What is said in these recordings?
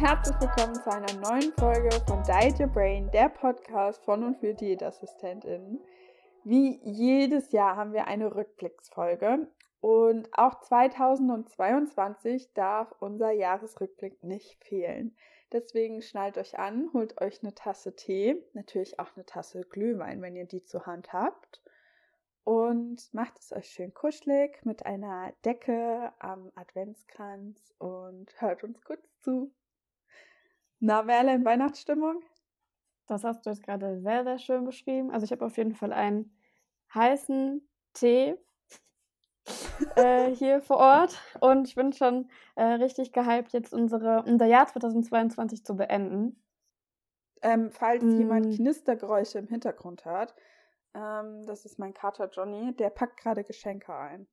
Herzlich willkommen zu einer neuen Folge von Diet Your Brain, der Podcast von und für Diätassistentinnen. Wie jedes Jahr haben wir eine Rückblicksfolge und auch 2022 darf unser Jahresrückblick nicht fehlen. Deswegen schnallt euch an, holt euch eine Tasse Tee, natürlich auch eine Tasse Glühwein, wenn ihr die zur Hand habt und macht es euch schön kuschelig mit einer Decke am Adventskranz und hört uns gut zu. Na, Merle, in Weihnachtsstimmung? Das hast du jetzt gerade sehr, sehr schön beschrieben. Also ich habe auf jeden Fall einen heißen Tee äh, hier vor Ort und ich bin schon äh, richtig gehypt, jetzt unsere, unser Jahr 2022 zu beenden. Ähm, falls mm. jemand Knistergeräusche im Hintergrund hört, ähm, das ist mein Kater Johnny. Der packt gerade Geschenke ein.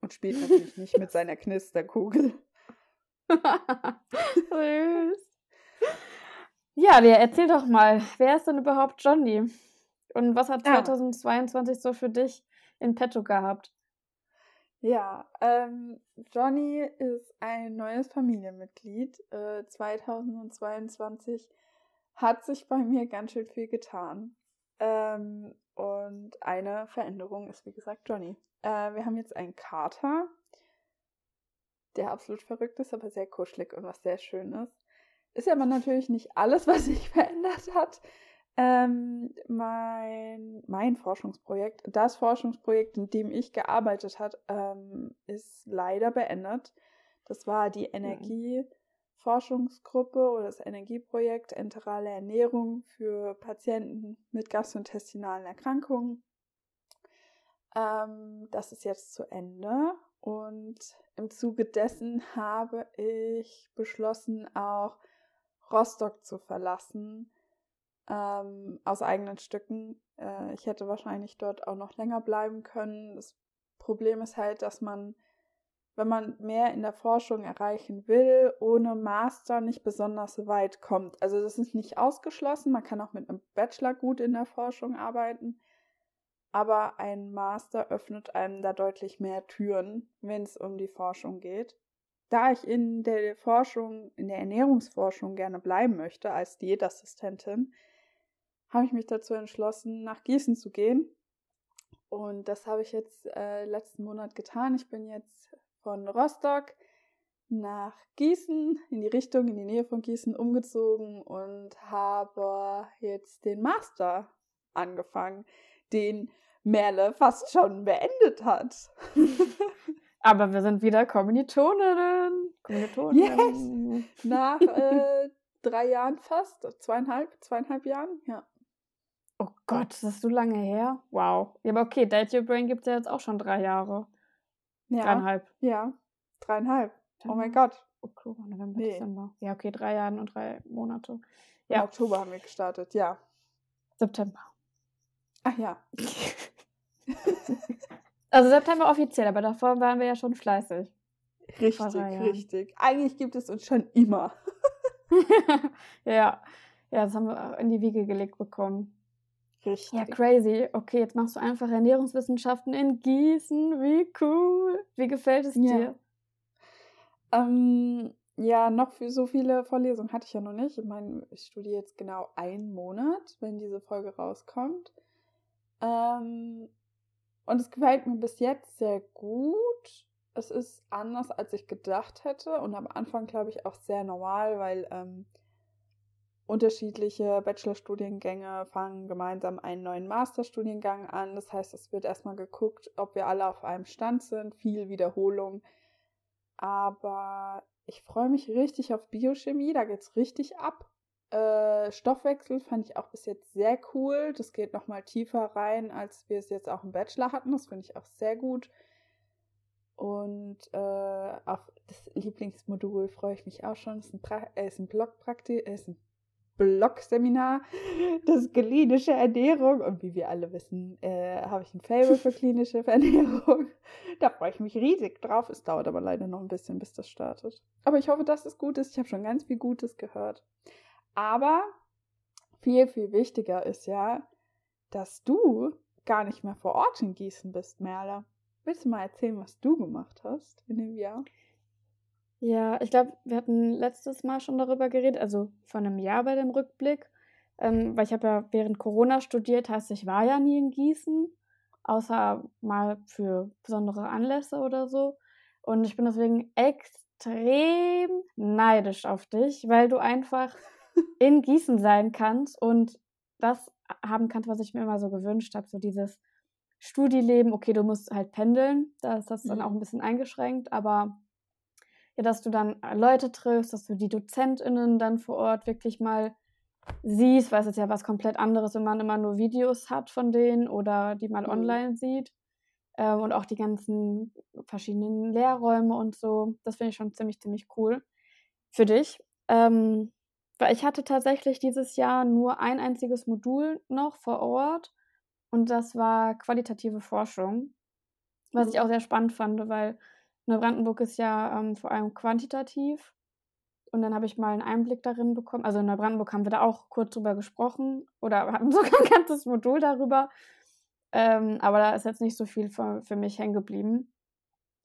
Und spielt natürlich nicht mit seiner Knisterkugel. Süß. Ja, der erzähl doch mal, wer ist denn überhaupt Johnny? Und was hat 2022 ja. so für dich in petto gehabt? Ja, ähm, Johnny ist ein neues Familienmitglied. Äh, 2022 hat sich bei mir ganz schön viel getan. Ähm, und eine Veränderung ist, wie gesagt, Johnny. Äh, wir haben jetzt einen Kater, der absolut verrückt ist, aber sehr kuschelig und was sehr schön ist. Ist aber natürlich nicht alles, was sich verändert hat. Ähm, mein, mein Forschungsprojekt, das Forschungsprojekt, in dem ich gearbeitet habe, ähm, ist leider beendet. Das war die Energie. Mhm Forschungsgruppe oder das Energieprojekt Enterale Ernährung für Patienten mit gastrointestinalen Erkrankungen. Ähm, das ist jetzt zu Ende und im Zuge dessen habe ich beschlossen, auch Rostock zu verlassen ähm, aus eigenen Stücken. Äh, ich hätte wahrscheinlich dort auch noch länger bleiben können. Das Problem ist halt, dass man wenn man mehr in der Forschung erreichen will, ohne Master nicht besonders weit kommt. Also das ist nicht ausgeschlossen, man kann auch mit einem Bachelor gut in der Forschung arbeiten, aber ein Master öffnet einem da deutlich mehr Türen, wenn es um die Forschung geht. Da ich in der Forschung, in der Ernährungsforschung gerne bleiben möchte als Diätassistentin, habe ich mich dazu entschlossen, nach Gießen zu gehen. Und das habe ich jetzt äh, letzten Monat getan. Ich bin jetzt von Rostock nach Gießen, in die Richtung, in die Nähe von Gießen umgezogen und habe jetzt den Master angefangen, den Merle fast schon beendet hat. Aber wir sind wieder Kommilitoninnen. Kommilitoninnen. Yes. Nach äh, drei Jahren fast, zweieinhalb, zweieinhalb Jahren, ja. Oh Gott, das ist so lange her. Wow. Ja, aber okay, Date Your Brain gibt es ja jetzt auch schon drei Jahre. Ja. Dreieinhalb. Ja, dreieinhalb. Oh mein Gott. Oktober, November, nee. Dezember. Ja, okay, drei Jahre und drei Monate. Ja. Im Oktober haben wir gestartet, ja. September. Ach ja. also September offiziell, aber davor waren wir ja schon fleißig. Richtig, richtig. Eigentlich gibt es uns schon immer. ja. Ja, das haben wir in die Wiege gelegt bekommen. Richtig. Ja, crazy. Okay, jetzt machst du einfach Ernährungswissenschaften in Gießen. Wie cool. Wie gefällt es ja. dir? Ähm, ja, noch für so viele Vorlesungen hatte ich ja noch nicht. Ich meine, ich studiere jetzt genau einen Monat, wenn diese Folge rauskommt. Ähm, und es gefällt mir bis jetzt sehr gut. Es ist anders, als ich gedacht hätte und am Anfang, glaube ich, auch sehr normal, weil ähm, unterschiedliche Bachelorstudiengänge fangen gemeinsam einen neuen Masterstudiengang an. Das heißt, es wird erstmal geguckt, ob wir alle auf einem Stand sind, viel Wiederholung. Aber ich freue mich richtig auf Biochemie, da geht es richtig ab. Äh, Stoffwechsel fand ich auch bis jetzt sehr cool. Das geht nochmal tiefer rein, als wir es jetzt auch im Bachelor hatten. Das finde ich auch sehr gut. Und äh, auf das Lieblingsmodul freue ich mich auch schon. Es ist ein, pra äh, ist ein Blockpraktik, äh, ist ein Blog-Seminar, das ist klinische Ernährung. Und wie wir alle wissen, äh, habe ich ein Fable für klinische Ernährung. Da freue ich mich riesig drauf. Es dauert aber leider noch ein bisschen, bis das startet. Aber ich hoffe, dass es gut ist. Ich habe schon ganz viel Gutes gehört. Aber viel, viel wichtiger ist ja, dass du gar nicht mehr vor Ort in Gießen bist, Merle. Willst du mal erzählen, was du gemacht hast in dem Jahr? Ja, ich glaube, wir hatten letztes Mal schon darüber geredet, also vor einem Jahr bei dem Rückblick, ähm, weil ich habe ja während Corona studiert, heißt, ich war ja nie in Gießen, außer mal für besondere Anlässe oder so. Und ich bin deswegen extrem neidisch auf dich, weil du einfach in Gießen sein kannst und das haben kannst, was ich mir immer so gewünscht habe, so dieses Studieleben. Okay, du musst halt pendeln, da ist das dann mhm. auch ein bisschen eingeschränkt, aber ja, dass du dann Leute triffst, dass du die DozentInnen dann vor Ort wirklich mal siehst, weil es ist ja was komplett anderes, wenn man immer nur Videos hat von denen oder die mal mhm. online sieht. Ähm, und auch die ganzen verschiedenen Lehrräume und so. Das finde ich schon ziemlich, ziemlich cool für dich. Ähm, weil ich hatte tatsächlich dieses Jahr nur ein einziges Modul noch vor Ort und das war qualitative Forschung, was ich mhm. auch sehr spannend fand, weil Neubrandenburg ist ja ähm, vor allem quantitativ und dann habe ich mal einen Einblick darin bekommen. Also in Neubrandenburg haben wir da auch kurz drüber gesprochen oder hatten sogar ein ganzes Modul darüber. Ähm, aber da ist jetzt nicht so viel für, für mich hängen geblieben.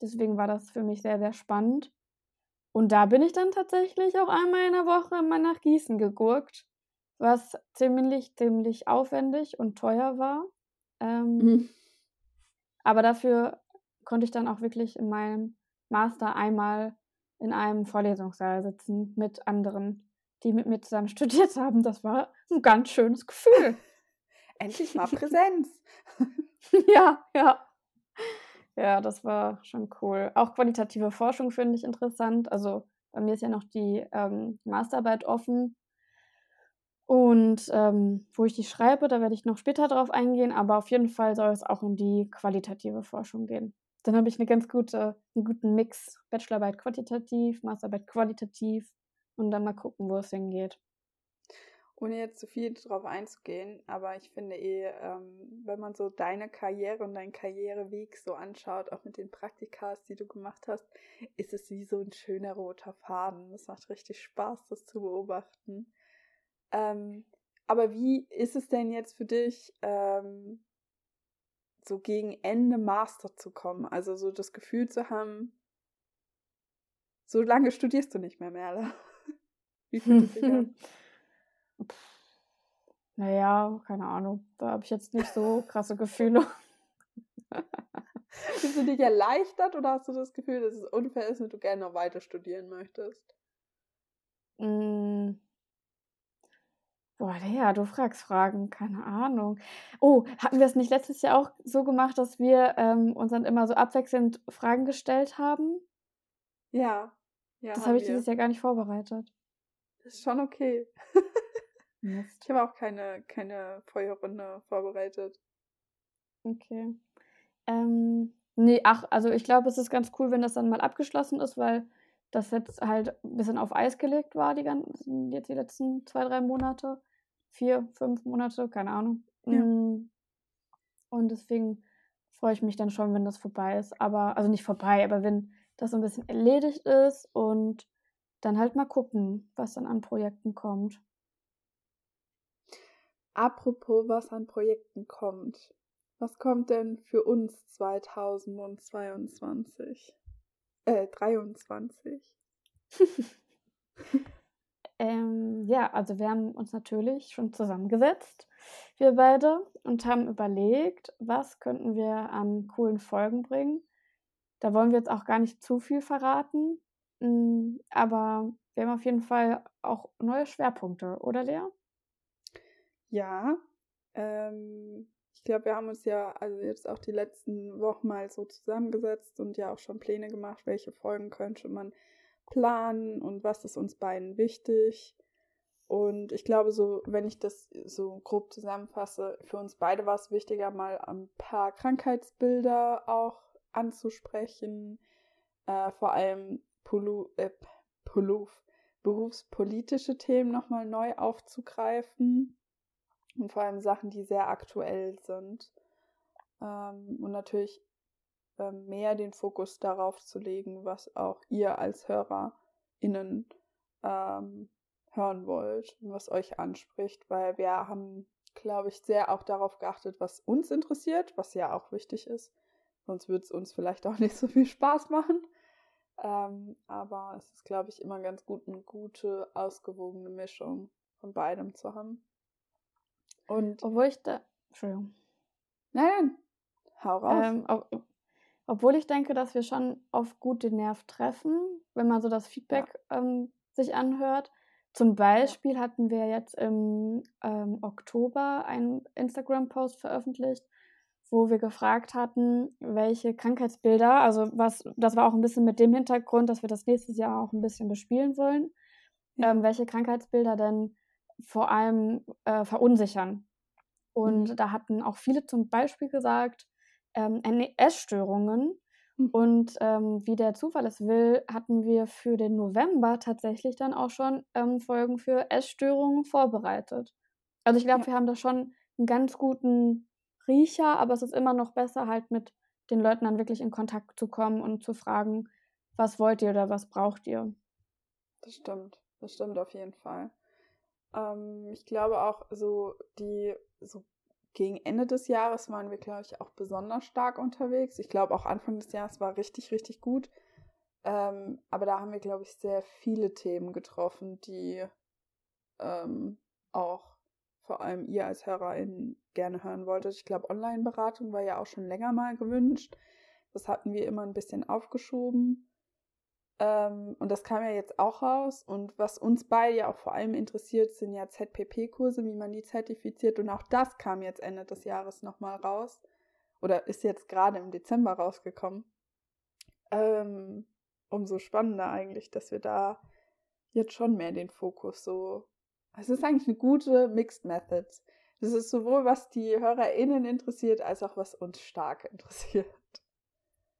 Deswegen war das für mich sehr, sehr spannend. Und da bin ich dann tatsächlich auch einmal in der Woche mal nach Gießen gegurkt, was ziemlich, ziemlich aufwendig und teuer war. Ähm, mhm. Aber dafür konnte ich dann auch wirklich in meinem Master einmal in einem Vorlesungssaal sitzen mit anderen, die mit mir zusammen studiert haben. Das war ein ganz schönes Gefühl. Endlich mal Präsenz. ja, ja. Ja, das war schon cool. Auch qualitative Forschung finde ich interessant. Also bei mir ist ja noch die ähm, Masterarbeit offen. Und ähm, wo ich die schreibe, da werde ich noch später drauf eingehen, aber auf jeden Fall soll es auch in die qualitative Forschung gehen. Dann habe ich eine ganz gute, einen guten Mix. Bachelorarbeit quantitativ, Masterarbeit qualitativ und dann mal gucken, wo es hingeht ohne jetzt zu viel drauf einzugehen, aber ich finde eh, ähm, wenn man so deine Karriere und deinen Karriereweg so anschaut, auch mit den Praktikas, die du gemacht hast, ist es wie so ein schöner roter Faden. Es macht richtig Spaß, das zu beobachten. Ähm, aber wie ist es denn jetzt für dich, ähm, so gegen Ende Master zu kommen? Also so das Gefühl zu haben, so lange studierst du nicht mehr, Merle. Wie fühlt es sich an? Naja, keine Ahnung. Da habe ich jetzt nicht so krasse Gefühle. Bist du dich erleichtert oder hast du das Gefühl, dass es unfair ist und du gerne noch weiter studieren möchtest? Mm. Boah, ja, du fragst Fragen, keine Ahnung. Oh, hatten wir es nicht letztes Jahr auch so gemacht, dass wir ähm, uns dann immer so abwechselnd Fragen gestellt haben? Ja. ja das habe ich dieses Jahr gar nicht vorbereitet. Das ist schon okay. Mist. Ich habe auch keine, keine Feuerrunde vorbereitet. Okay. Ähm, nee, ach, also ich glaube, es ist ganz cool, wenn das dann mal abgeschlossen ist, weil das jetzt halt ein bisschen auf Eis gelegt war, die ganzen, jetzt die letzten zwei, drei Monate. Vier, fünf Monate, keine Ahnung. Ja. Mm. Und deswegen freue ich mich dann schon, wenn das vorbei ist. Aber, also nicht vorbei, aber wenn das so ein bisschen erledigt ist und dann halt mal gucken, was dann an Projekten kommt. Apropos, was an Projekten kommt. Was kommt denn für uns 2022? Äh, 23. ähm, ja, also wir haben uns natürlich schon zusammengesetzt, wir beide, und haben überlegt, was könnten wir an coolen Folgen bringen. Da wollen wir jetzt auch gar nicht zu viel verraten, mm, aber wir haben auf jeden Fall auch neue Schwerpunkte, oder Lea? Ja, ähm, ich glaube, wir haben uns ja also jetzt auch die letzten Wochen mal so zusammengesetzt und ja auch schon Pläne gemacht, welche Folgen könnte man planen und was ist uns beiden wichtig. Und ich glaube, so, wenn ich das so grob zusammenfasse, für uns beide war es wichtiger, mal ein paar Krankheitsbilder auch anzusprechen, äh, vor allem Pulu, äh, Puluf, berufspolitische Themen nochmal neu aufzugreifen und vor allem Sachen, die sehr aktuell sind. Ähm, und natürlich äh, mehr den Fokus darauf zu legen, was auch ihr als HörerInnen ähm, hören wollt und was euch anspricht, weil wir haben, glaube ich, sehr auch darauf geachtet, was uns interessiert, was ja auch wichtig ist. Sonst würde es uns vielleicht auch nicht so viel Spaß machen. Ähm, aber es ist, glaube ich, immer ganz gut, eine gute, ausgewogene Mischung von beidem zu haben. Und obwohl ich da. Entschuldigung. Nein, nein. Hau raus. Ähm, ob, obwohl ich denke, dass wir schon auf gut den Nerv treffen, wenn man so das Feedback ja. ähm, sich anhört. Zum Beispiel ja. hatten wir jetzt im ähm, Oktober einen Instagram-Post veröffentlicht, wo wir gefragt hatten, welche Krankheitsbilder, also was, das war auch ein bisschen mit dem Hintergrund, dass wir das nächstes Jahr auch ein bisschen bespielen wollen, ja. ähm, welche Krankheitsbilder denn vor allem äh, verunsichern. Und mhm. da hatten auch viele zum Beispiel gesagt, ähm, Essstörungen. Mhm. Und ähm, wie der Zufall es will, hatten wir für den November tatsächlich dann auch schon ähm, Folgen für Essstörungen vorbereitet. Also ich glaube, ja. wir haben da schon einen ganz guten Riecher, aber es ist immer noch besser, halt mit den Leuten dann wirklich in Kontakt zu kommen und zu fragen, was wollt ihr oder was braucht ihr. Das stimmt, das stimmt auf jeden Fall. Ähm, ich glaube auch so die so gegen Ende des Jahres waren wir, glaube ich, auch besonders stark unterwegs. Ich glaube, auch Anfang des Jahres war richtig, richtig gut. Ähm, aber da haben wir, glaube ich, sehr viele Themen getroffen, die ähm, auch vor allem ihr als HörerInnen gerne hören wolltet. Ich glaube, Online-Beratung war ja auch schon länger mal gewünscht. Das hatten wir immer ein bisschen aufgeschoben. Ähm, und das kam ja jetzt auch raus. Und was uns beide ja auch vor allem interessiert, sind ja ZPP-Kurse, wie man die zertifiziert. Und auch das kam jetzt Ende des Jahres nochmal raus. Oder ist jetzt gerade im Dezember rausgekommen. Ähm, umso spannender eigentlich, dass wir da jetzt schon mehr den Fokus so. Es ist eigentlich eine gute Mixed Methods. Das ist sowohl, was die HörerInnen interessiert, als auch was uns stark interessiert.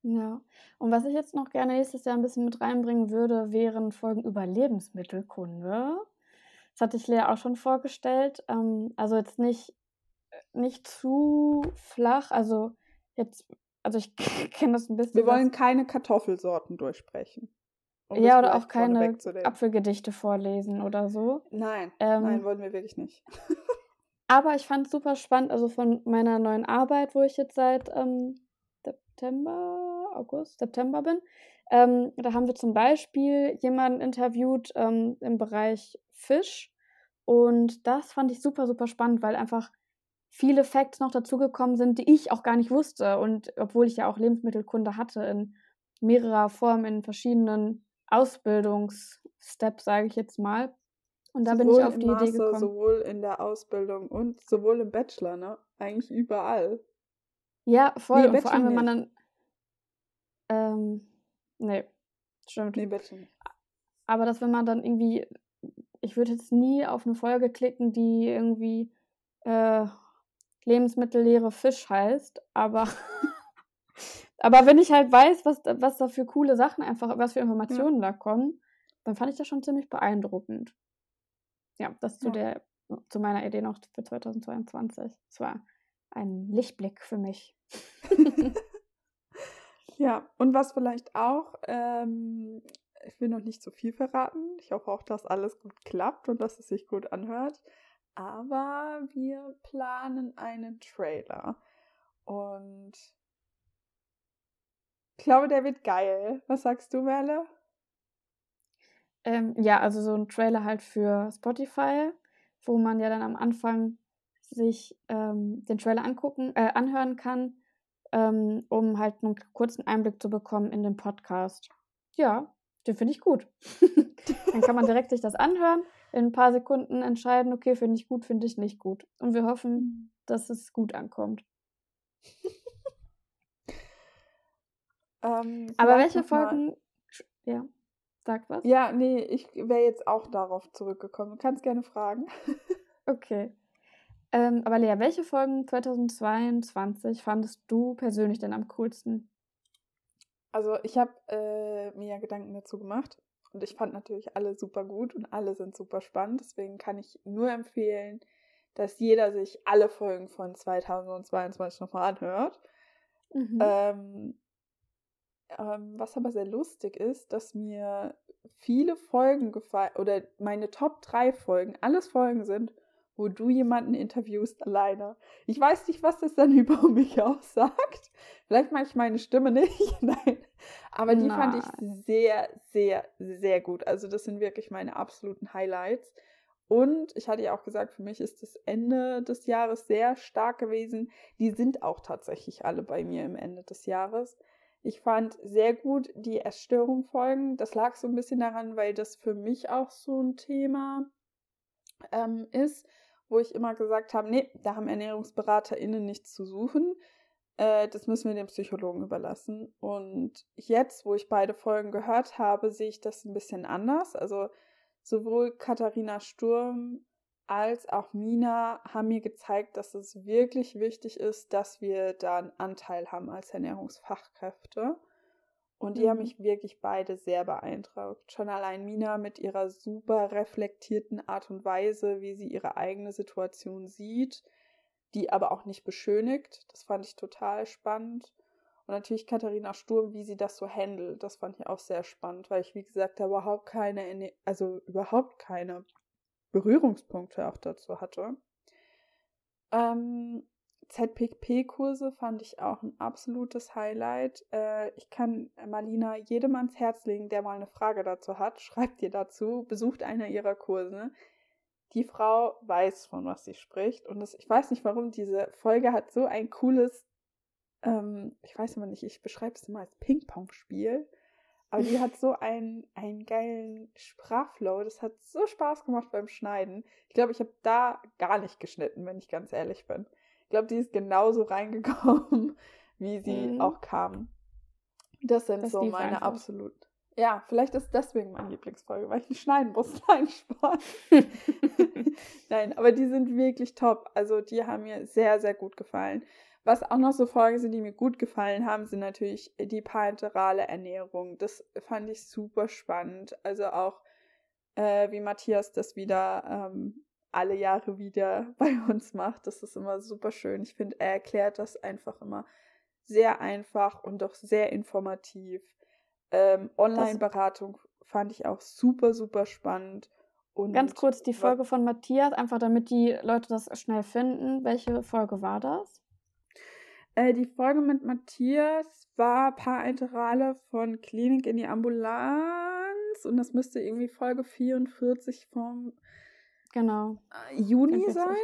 Ja. Und was ich jetzt noch gerne nächstes Jahr ein bisschen mit reinbringen würde, wären Folgen über Lebensmittelkunde. Das hatte ich Lea auch schon vorgestellt. Ähm, also jetzt nicht, nicht zu flach. Also jetzt, also ich kenne das ein bisschen. Wir wollen keine Kartoffelsorten durchsprechen. Um ja, oder auch keine Apfelgedichte vorlesen oder so. Nein, ähm, nein, wollen wir wirklich nicht. aber ich fand es super spannend, also von meiner neuen Arbeit, wo ich jetzt seit ähm, September August, September bin. Ähm, da haben wir zum Beispiel jemanden interviewt ähm, im Bereich Fisch. Und das fand ich super, super spannend, weil einfach viele Facts noch dazugekommen sind, die ich auch gar nicht wusste. Und obwohl ich ja auch Lebensmittelkunde hatte in mehrerer Form, in verschiedenen Ausbildungssteps, sage ich jetzt mal. Und da sowohl bin ich auf die Master, Idee gekommen. Sowohl in der Ausbildung und sowohl im Bachelor, ne? Eigentlich überall. Ja, voll. Nee, und vor allem, wenn man dann ähm, nee, stimmt. Nee, bitte nicht. Aber dass wenn man dann irgendwie, ich würde jetzt nie auf eine Folge klicken, die irgendwie äh, Lebensmittelleere Fisch heißt, aber aber wenn ich halt weiß, was, was da für coole Sachen einfach, was für Informationen ja. da kommen, dann fand ich das schon ziemlich beeindruckend. Ja, das zu ja. der, zu meiner Idee noch für 2022. Es war ein Lichtblick für mich. Ja, und was vielleicht auch, ähm, ich will noch nicht so viel verraten. Ich hoffe auch, dass alles gut klappt und dass es sich gut anhört. Aber wir planen einen Trailer. Und ich glaube, der wird geil. Was sagst du, Merle? Ähm, ja, also so ein Trailer halt für Spotify, wo man ja dann am Anfang sich ähm, den Trailer angucken, äh, anhören kann ähm, um halt einen kurzen Einblick zu bekommen in den Podcast. Ja, den finde ich gut. Dann kann man direkt sich das anhören, in ein paar Sekunden entscheiden, okay, finde ich gut, finde ich nicht gut. Und wir hoffen, mhm. dass es gut ankommt. ähm, Aber welche Folgen. Ja, sag was. Ja, nee, ich wäre jetzt auch darauf zurückgekommen. Du kannst gerne fragen. okay. Ähm, aber Lea, welche Folgen 2022 fandest du persönlich denn am coolsten? Also ich habe äh, mir ja Gedanken dazu gemacht und ich fand natürlich alle super gut und alle sind super spannend. Deswegen kann ich nur empfehlen, dass jeder sich alle Folgen von 2022 nochmal anhört. Mhm. Ähm, ähm, was aber sehr lustig ist, dass mir viele Folgen gefallen oder meine Top 3 Folgen alles Folgen sind, wo du jemanden interviewst alleine. Ich weiß nicht, was das dann über mich aussagt. Vielleicht mag ich meine Stimme nicht. Nein. Aber die Nein. fand ich sehr, sehr, sehr gut. Also das sind wirklich meine absoluten Highlights. Und ich hatte ja auch gesagt, für mich ist das Ende des Jahres sehr stark gewesen. Die sind auch tatsächlich alle bei mir im Ende des Jahres. Ich fand sehr gut die Essstörung-Folgen. Das lag so ein bisschen daran, weil das für mich auch so ein Thema ähm, ist, wo ich immer gesagt habe, nee, da haben ErnährungsberaterInnen nichts zu suchen. Äh, das müssen wir den Psychologen überlassen. Und jetzt, wo ich beide Folgen gehört habe, sehe ich das ein bisschen anders. Also sowohl Katharina Sturm als auch Mina haben mir gezeigt, dass es wirklich wichtig ist, dass wir da einen Anteil haben als Ernährungsfachkräfte. Und die mhm. haben mich wirklich beide sehr beeindruckt. Schon allein Mina mit ihrer super reflektierten Art und Weise, wie sie ihre eigene Situation sieht, die aber auch nicht beschönigt. Das fand ich total spannend. Und natürlich Katharina Sturm, wie sie das so handelt, das fand ich auch sehr spannend, weil ich, wie gesagt, da überhaupt keine, also überhaupt keine Berührungspunkte auch dazu hatte. Ähm, ZPP-Kurse fand ich auch ein absolutes Highlight. Äh, ich kann Marlina jedem ans Herz legen, der mal eine Frage dazu hat. Schreibt ihr dazu, besucht einer ihrer Kurse die Frau weiß, von was sie spricht. Und das, ich weiß nicht warum, diese Folge hat so ein cooles, ähm, ich weiß immer nicht, ich beschreibe es immer als Ping-Pong-Spiel. Aber die hat so einen, einen geilen Sprachflow. Das hat so Spaß gemacht beim Schneiden. Ich glaube, ich habe da gar nicht geschnitten, wenn ich ganz ehrlich bin. Ich glaube, die ist genauso reingekommen, wie sie mhm. auch kam. Das sind das so meine absolut ja, vielleicht ist deswegen meine Lieblingsfolge, weil ich nicht schneiden muss. Nein, Spaß. Nein, aber die sind wirklich top. Also die haben mir sehr, sehr gut gefallen. Was auch noch so Folgen sind, die mir gut gefallen haben, sind natürlich die parenterale Ernährung. Das fand ich super spannend. Also auch, äh, wie Matthias das wieder ähm, alle Jahre wieder bei uns macht. Das ist immer super schön. Ich finde, er erklärt das einfach immer sehr einfach und doch sehr informativ. Ähm, Online-Beratung fand ich auch super, super spannend. Und Ganz kurz die Folge von Matthias, einfach damit die Leute das schnell finden. Welche Folge war das? Äh, die Folge mit Matthias war Parenterale von Klinik in die Ambulanz und das müsste irgendwie Folge 44 vom genau. Äh, Juni 44. sein.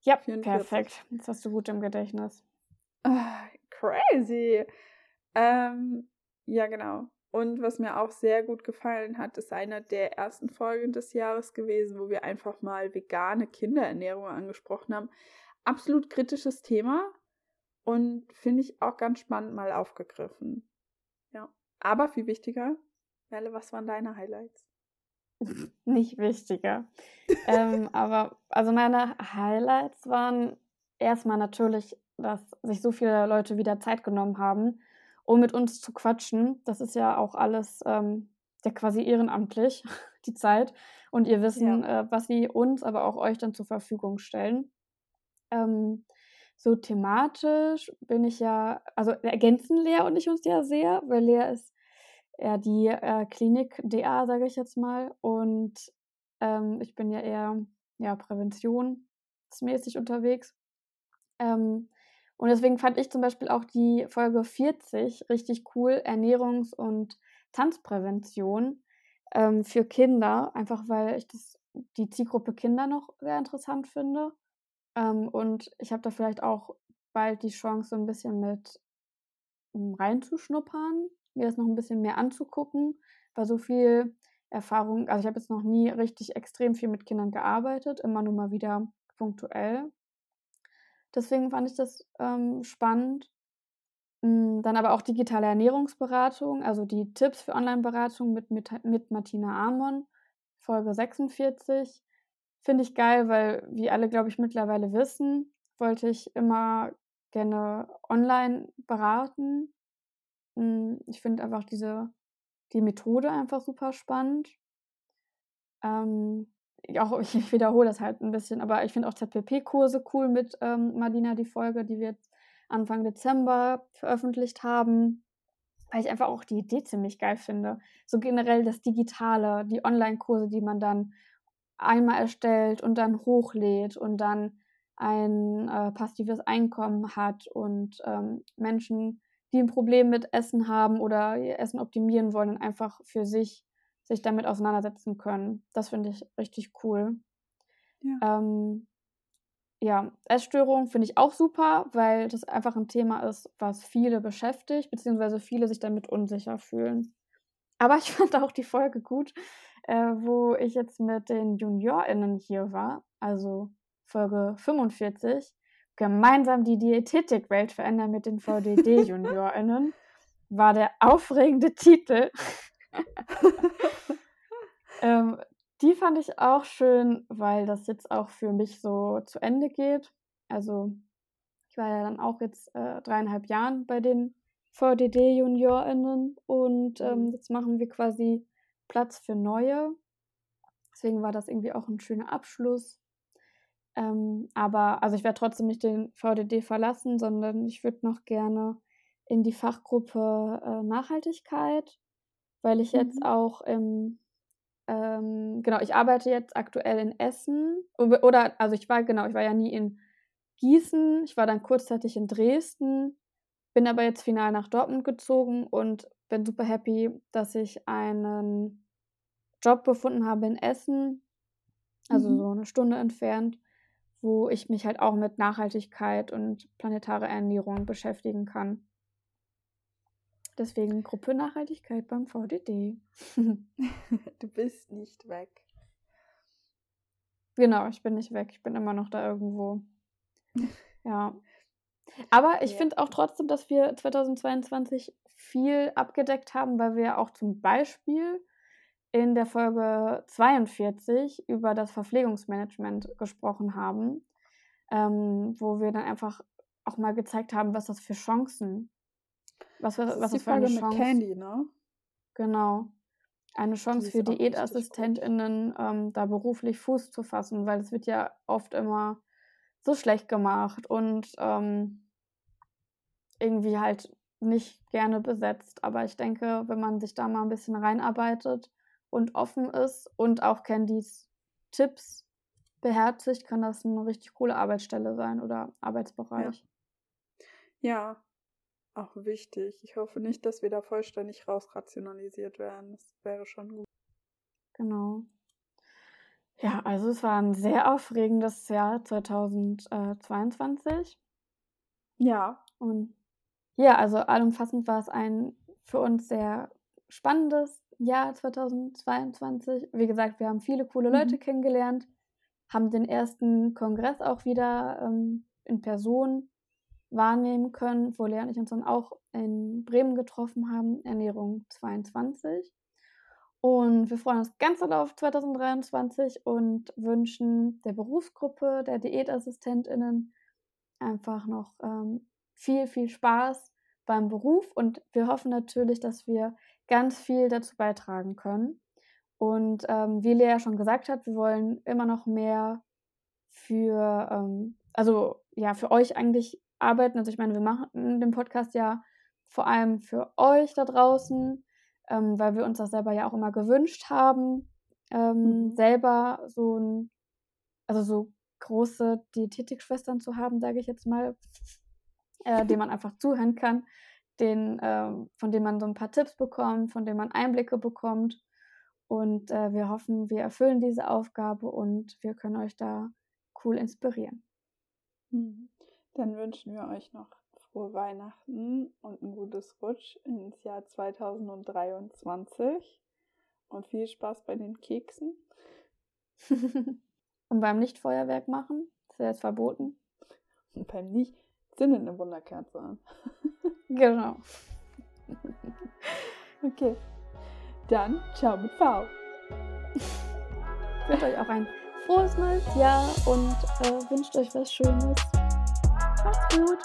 Ja, 44. perfekt. Das hast du gut im Gedächtnis. Ah, crazy. Ähm, ja, genau. Und was mir auch sehr gut gefallen hat, ist einer der ersten Folgen des Jahres gewesen, wo wir einfach mal vegane Kinderernährung angesprochen haben. Absolut kritisches Thema und finde ich auch ganz spannend mal aufgegriffen. Ja. Aber viel wichtiger, Merle, was waren deine Highlights? Nicht wichtiger. ähm, aber also meine Highlights waren erstmal natürlich, dass sich so viele Leute wieder Zeit genommen haben, um mit uns zu quatschen. Das ist ja auch alles ähm, ja quasi ehrenamtlich, die Zeit. Und ihr Wissen, ja. äh, was sie uns, aber auch euch dann zur Verfügung stellen. Ähm, so thematisch bin ich ja, also ergänzen Lea und ich uns ja sehr, weil Lea ist eher die äh, Klinik-DA, sage ich jetzt mal. Und ähm, ich bin ja eher ja, präventionsmäßig unterwegs. Ähm, und deswegen fand ich zum Beispiel auch die Folge 40 richtig cool, Ernährungs- und Tanzprävention ähm, für Kinder, einfach weil ich das, die Zielgruppe Kinder noch sehr interessant finde. Ähm, und ich habe da vielleicht auch bald die Chance, so ein bisschen mit um, reinzuschnuppern, mir das noch ein bisschen mehr anzugucken, weil so viel Erfahrung, also ich habe jetzt noch nie richtig extrem viel mit Kindern gearbeitet, immer nur mal wieder punktuell. Deswegen fand ich das ähm, spannend. Hm, dann aber auch digitale Ernährungsberatung, also die Tipps für Online-Beratung mit, mit, mit Martina Amon, Folge 46. Finde ich geil, weil, wie alle, glaube ich, mittlerweile wissen, wollte ich immer gerne online beraten. Hm, ich finde einfach diese, die Methode einfach super spannend. Ähm, auch ich, wiederhole das halt ein bisschen, aber ich finde auch ZPP-Kurse cool mit ähm, Madina, die Folge, die wir Anfang Dezember veröffentlicht haben, weil ich einfach auch die Idee ziemlich geil finde. So generell das Digitale, die Online-Kurse, die man dann einmal erstellt und dann hochlädt und dann ein äh, passives Einkommen hat und ähm, Menschen, die ein Problem mit Essen haben oder ihr Essen optimieren wollen und einfach für sich sich damit auseinandersetzen können. Das finde ich richtig cool. Ja. Ähm, ja, Essstörung finde ich auch super, weil das einfach ein Thema ist, was viele beschäftigt, beziehungsweise viele sich damit unsicher fühlen. Aber ich fand auch die Folge gut, äh, wo ich jetzt mit den JuniorInnen hier war, also Folge 45, gemeinsam die Diätetikwelt verändern mit den VDD-JuniorInnen, war der aufregende Titel. ähm, die fand ich auch schön, weil das jetzt auch für mich so zu Ende geht. Also ich war ja dann auch jetzt äh, dreieinhalb Jahren bei den VDD-JuniorInnen und ähm, mhm. jetzt machen wir quasi Platz für neue. Deswegen war das irgendwie auch ein schöner Abschluss. Ähm, aber also ich werde trotzdem nicht den VDD verlassen, sondern ich würde noch gerne in die Fachgruppe äh, Nachhaltigkeit, weil ich mhm. jetzt auch im ähm, genau, ich arbeite jetzt aktuell in Essen oder also ich war genau, ich war ja nie in Gießen, ich war dann kurzzeitig in Dresden, bin aber jetzt final nach Dortmund gezogen und bin super happy, dass ich einen Job gefunden habe in Essen, also mhm. so eine Stunde entfernt wo ich mich halt auch mit Nachhaltigkeit und planetare Ernährung beschäftigen kann. Deswegen Gruppe Nachhaltigkeit beim VDD. du bist nicht weg. Genau, ich bin nicht weg. Ich bin immer noch da irgendwo. Ja. Aber ich ja. finde auch trotzdem, dass wir 2022 viel abgedeckt haben, weil wir auch zum Beispiel in der Folge 42 über das Verpflegungsmanagement gesprochen haben, ähm, wo wir dann einfach auch mal gezeigt haben, was das für Chancen, was, was, was das für eine Chance. Mit Candy, ne? Genau. Eine Chance für DiätassistentInnen, ähm, da beruflich Fuß zu fassen, weil es wird ja oft immer so schlecht gemacht und ähm, irgendwie halt nicht gerne besetzt. Aber ich denke, wenn man sich da mal ein bisschen reinarbeitet, und offen ist und auch Candys Tipps beherzigt, kann das eine richtig coole Arbeitsstelle sein oder Arbeitsbereich. Ja. ja, auch wichtig. Ich hoffe nicht, dass wir da vollständig rausrationalisiert werden. Das wäre schon gut. Genau. Ja, also es war ein sehr aufregendes Jahr 2022. Ja. Und ja, also allumfassend war es ein für uns sehr spannendes, Jahr 2022. Wie gesagt, wir haben viele coole Leute mhm. kennengelernt, haben den ersten Kongress auch wieder ähm, in Person wahrnehmen können, wo Lea und ich uns dann auch in Bremen getroffen haben, Ernährung 22. Und wir freuen uns ganz doll auf 2023 und wünschen der Berufsgruppe der DiätassistentInnen einfach noch ähm, viel, viel Spaß beim Beruf. Und wir hoffen natürlich, dass wir ganz viel dazu beitragen können. Und ähm, wie Lea schon gesagt hat, wir wollen immer noch mehr für, ähm, also ja, für euch eigentlich arbeiten. Also ich meine, wir machen den Podcast ja vor allem für euch da draußen, ähm, weil wir uns das selber ja auch immer gewünscht haben, ähm, mhm. selber so ein, also so große Diätetikschwestern zu haben, sage ich jetzt mal, äh, dem man einfach zuhören kann den, äh, von dem man so ein paar Tipps bekommt, von dem man Einblicke bekommt. Und äh, wir hoffen, wir erfüllen diese Aufgabe und wir können euch da cool inspirieren. Mhm. Dann wünschen wir euch noch frohe Weihnachten und ein gutes Rutsch ins Jahr 2023 und viel Spaß bei den Keksen. und beim Nichtfeuerwerk machen, ist ja jetzt verboten. Und beim Nicht zündet eine Wunderkerze an. Genau. Okay. Dann ciao mit V. Ich wünsche euch auch ein frohes neues Jahr und äh, wünscht euch was Schönes. Macht's gut.